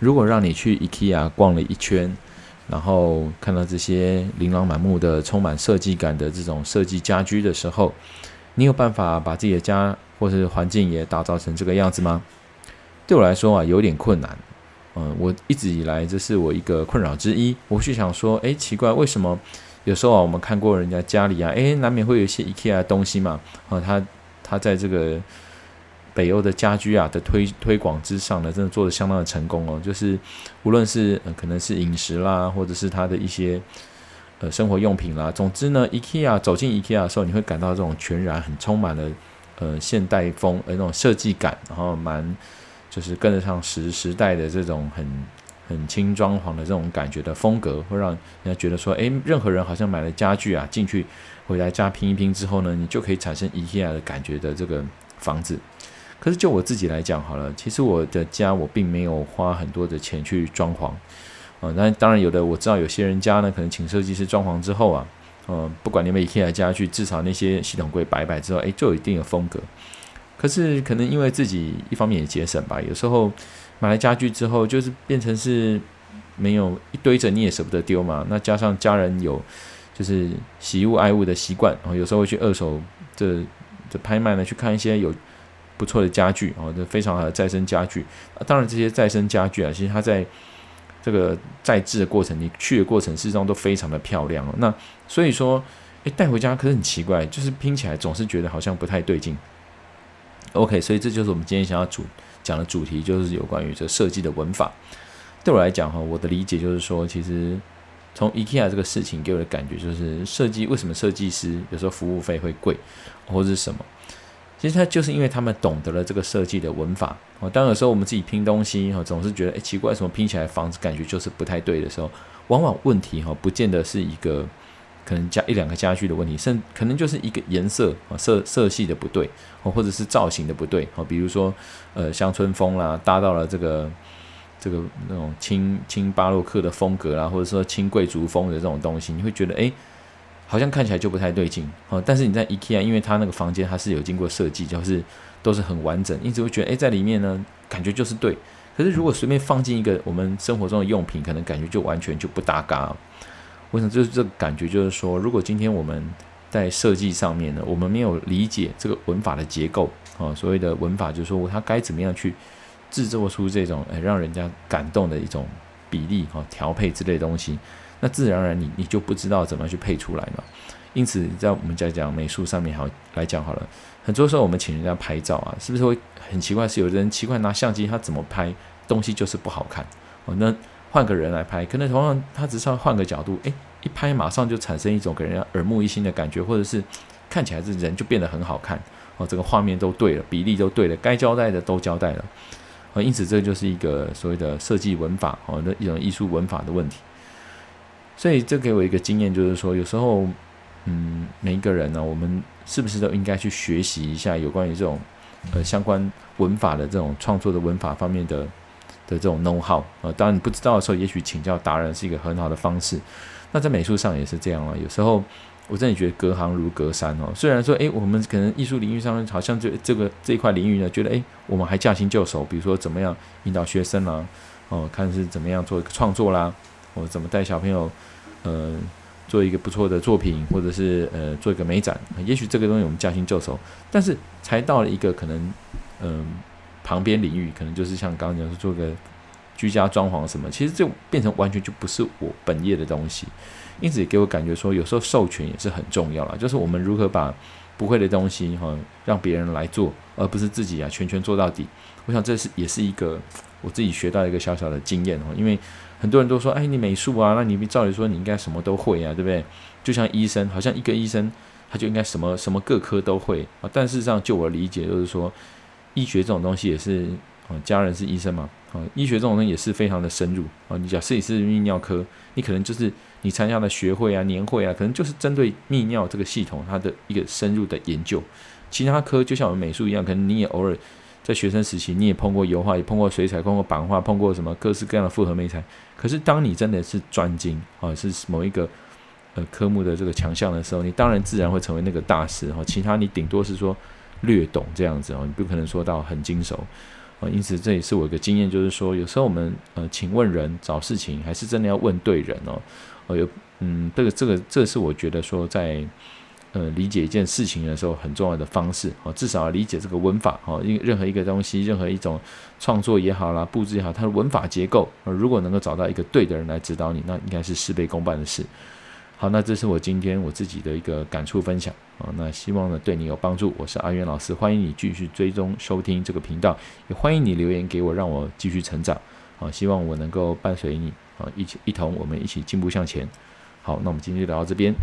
如果让你去 IKEA 逛了一圈，然后看到这些琳琅满目的、充满设计感的这种设计家居的时候，你有办法把自己的家或是环境也打造成这个样子吗？对我来说啊，有点困难。嗯，我一直以来这是我一个困扰之一。我去想说，诶，奇怪，为什么有时候啊，我们看过人家家里啊，诶，难免会有一些 IKEA 的东西嘛。啊，他他在这个。北欧的家居啊的推推广之上呢，真的做得相当的成功哦。就是无论是、可能是饮食啦，或者是它的一些呃生活用品啦，总之呢，IKEA 走进 IKEA 的时候，你会感到这种全然很充满了呃现代风呃那种设计感，然后蛮就是跟得上时时代的这种很很轻装潢的这种感觉的风格，会让人家觉得说，诶，任何人好像买了家具啊进去回来家拼一拼之后呢，你就可以产生 IKEA 的感觉的这个房子。可是就我自己来讲好了，其实我的家我并没有花很多的钱去装潢，啊，那当然有的我知道有些人家呢，可能请设计师装潢之后啊，嗯，不管你们 IKEA 家具，至少那些系统柜摆摆之后，诶，就有一定的风格。可是可能因为自己一方面也节省吧，有时候买来家具之后，就是变成是没有一堆着你也舍不得丢嘛。那加上家人有就是喜物爱物的习惯，然后有时候会去二手这这拍卖呢，去看一些有。不错的家具哦，这非常好的再生家具。当然，这些再生家具啊，其实它在这个再制的过程，你去的过程，事实上都非常的漂亮哦。那所以说，诶，带回家可是很奇怪，就是拼起来总是觉得好像不太对劲。OK，所以这就是我们今天想要主讲的主题，就是有关于这设计的文法。对我来讲哈，我的理解就是说，其实从 IKEA 这个事情给我的感觉就是，设计为什么设计师有时候服务费会贵，或者是什么？其实他就是因为他们懂得了这个设计的文法哦。当有时候我们自己拼东西哈，总是觉得诶奇怪，什么拼起来房子感觉就是不太对的时候，往往问题哈不见得是一个可能加一两个家具的问题，甚可能就是一个颜色啊色色系的不对哦，或者是造型的不对哦。比如说呃乡村风啦，搭到了这个这个那种轻轻巴洛克的风格啦，或者说轻贵族风的这种东西，你会觉得诶。好像看起来就不太对劲哦，但是你在 IKEA，因为它那个房间它是有经过设计，就是都是很完整，因此会觉得诶，在里面呢感觉就是对。可是如果随便放进一个我们生活中的用品，可能感觉就完全就不搭嘎。我想就是这个感觉，就是说，如果今天我们在设计上面呢，我们没有理解这个文法的结构啊，所谓的文法就是说它该怎么样去制作出这种诶让人家感动的一种比例啊调配之类的东西。那自然而然你，你就不知道怎么去配出来嘛。因此，在我们在讲美术上面好来讲好了，很多时候我们请人家拍照啊，是不是会很奇怪？是有人奇怪拿相机他怎么拍东西就是不好看哦。那换个人来拍，可能同样他只是要换个角度，诶，一拍马上就产生一种给人家耳目一新的感觉，或者是看起来这人就变得很好看哦。整个画面都对了，比例都对了，该交代的都交代了啊。因此，这就是一个所谓的设计文法哦的一种艺术文法的问题。所以这给我一个经验，就是说，有时候，嗯，每一个人呢，我们是不是都应该去学习一下有关于这种，呃，相关文法的这种创作的文法方面的的这种 know how 啊？当然你不知道的时候，也许请教达人是一个很好的方式。那在美术上也是这样啊。有时候我真的觉得隔行如隔山哦。虽然说，诶，我们可能艺术领域上好像这这个这一块领域呢，觉得诶，我们还驾轻就熟，比如说怎么样引导学生啦，哦，看是怎么样做一个创作啦，或者怎么带小朋友。呃，做一个不错的作品，或者是呃做一个美展，也许这个东西我们驾轻就熟，但是才到了一个可能，嗯、旁边领域，可能就是像刚刚讲说做个居家装潢什么，其实就变成完全就不是我本业的东西，因此也给我感觉说，有时候授权也是很重要了，就是我们如何把不会的东西哈，让别人来做，而不是自己啊全权做到底。我想这是也是一个我自己学到一个小小的经验哦，因为。很多人都说，哎，你美术啊，那你照理说你应该什么都会啊，对不对？就像医生，好像一个医生他就应该什么什么各科都会啊。但事实上，就我理解，就是说，医学这种东西也是，啊，家人是医生嘛，啊，医学这种东西也是非常的深入啊。你假设你是泌尿科，你可能就是你参加的学会啊、年会啊，可能就是针对泌尿这个系统它的一个深入的研究。其他科就像我们美术一样，可能你也偶尔。在学生时期，你也碰过油画，也碰过水彩，碰过版画，碰过什么各式各样的复合媒材。可是，当你真的是专精啊，是某一个呃科目的这个强项的时候，你当然自然会成为那个大师哈。其他你顶多是说略懂这样子哦，你不可能说到很精熟。啊，因此这也是我一个经验，就是说有时候我们呃请问人找事情，还是真的要问对人哦。哦，有嗯，这个这个这是我觉得说在呃理解一件事情的时候很重要的方式哦，至少要理解这个文法哦，因为任何一个东西，任何一种创作也好啦，布置也好，它的文法结构，如果能够找到一个对的人来指导你，那应该是事倍功半的事。好，那这是我今天我自己的一个感触分享啊。那希望呢对你有帮助。我是阿元老师，欢迎你继续追踪收听这个频道，也欢迎你留言给我，让我继续成长啊。希望我能够伴随你啊，一起一同我们一起进步向前。好，那我们今天就聊到这边。